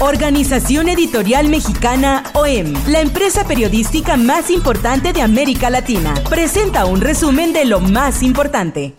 Organización Editorial Mexicana OEM, la empresa periodística más importante de América Latina, presenta un resumen de lo más importante.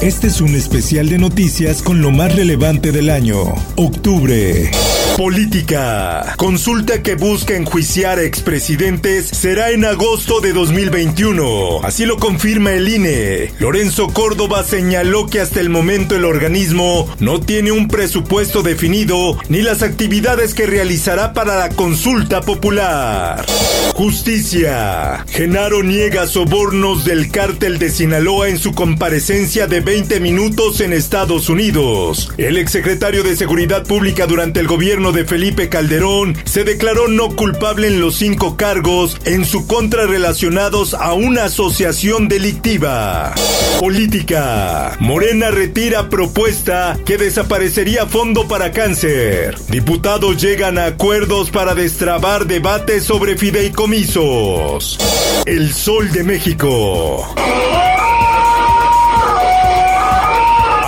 Este es un especial de noticias con lo más relevante del año. Octubre. Política. Consulta que busca enjuiciar expresidentes será en agosto de 2021. Así lo confirma el INE. Lorenzo Córdoba señaló que hasta el momento el organismo no tiene un presupuesto definido ni las actividades que realizará para la consulta popular. Justicia. Genaro niega sobornos del cártel de Sinaloa en su comparecencia de 20 minutos en Estados Unidos. El exsecretario de Seguridad Pública durante el gobierno de Felipe Calderón se declaró no culpable en los cinco cargos en su contra relacionados a una asociación delictiva. Política. Morena retira propuesta que desaparecería fondo para cáncer. Diputados llegan a acuerdos para destrabar debates sobre fideicomisos. El Sol de México.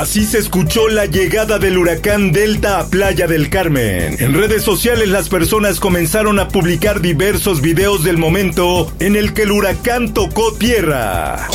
Así se escuchó la llegada del huracán Delta a Playa del Carmen. En redes sociales las personas comenzaron a publicar diversos videos del momento en el que el huracán tocó tierra.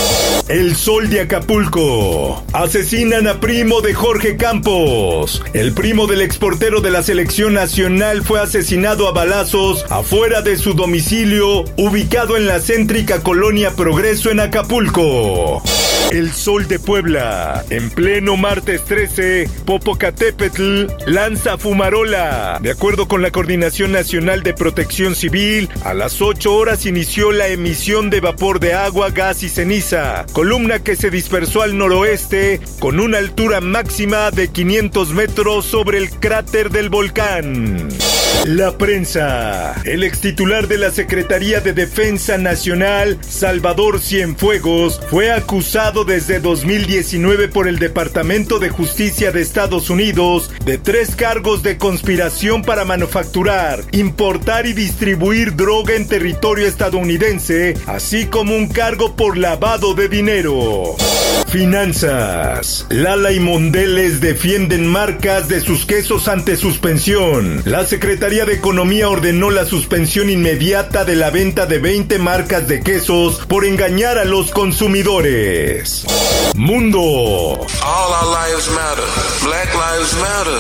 El sol de Acapulco. Asesinan a primo de Jorge Campos. El primo del exportero de la selección nacional fue asesinado a balazos afuera de su domicilio, ubicado en la céntrica colonia Progreso en Acapulco. El Sol de Puebla. En pleno martes 13, Popocatépetl lanza fumarola. De acuerdo con la Coordinación Nacional de Protección Civil, a las 8 horas inició la emisión de vapor de agua, gas y ceniza, columna que se dispersó al noroeste con una altura máxima de 500 metros sobre el cráter del volcán. La prensa. El ex titular de la Secretaría de Defensa Nacional, Salvador Cienfuegos, fue acusado desde 2019 por el Departamento de Justicia de Estados Unidos de tres cargos de conspiración para manufacturar, importar y distribuir droga en territorio estadounidense, así como un cargo por lavado de dinero. Finanzas. Lala y Mondeles defienden marcas de sus quesos ante suspensión. La Secretaría de Economía ordenó la suspensión inmediata de la venta de 20 marcas de quesos por engañar a los consumidores. Mundo. All our lives matter. Black lives matter.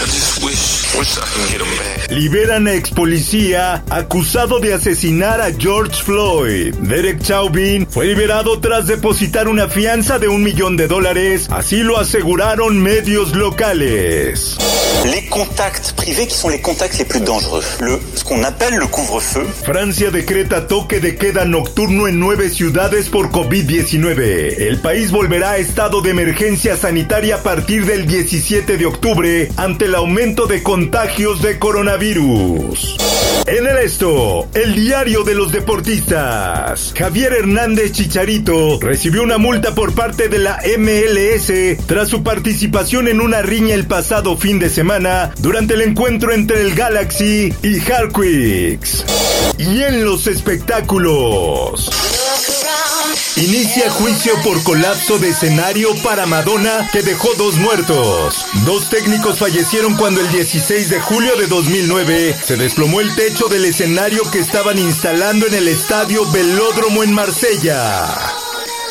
I just wish, wish I could get them back. Liberan a ex policía acusado de asesinar a George Floyd. Derek Chauvin fue liberado tras depositar una fianza de un millón de dólares, así lo aseguraron medios locales. Les contacts privés qui sont les contacts les plus dangereux. Le, ce qu'on appelle le couvre-feu. Francia decreta toque de queda nocturno en nueve ciudades por COVID-19. El país volverá a estado de emergencia sanitaria a partir del 17 de octubre ante el aumento de contagios de coronavirus. En el esto, el diario de los deportistas. Javier Hernández Chicharito recibió una multa por parte de la MLS tras su participación en una riña el pasado fin de semana durante el encuentro entre el Galaxy y Harquicks. Y en los espectáculos. Inicia juicio por colapso de escenario para Madonna que dejó dos muertos. Dos técnicos fallecieron cuando el 16 de julio de 2009 se desplomó el techo del escenario que estaban instalando en el estadio Velódromo en Marsella.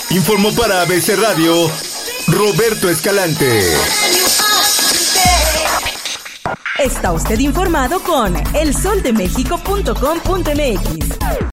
Informó para ABC Radio Roberto Escalante. Está usted informado con elsoldemexico.com.mx.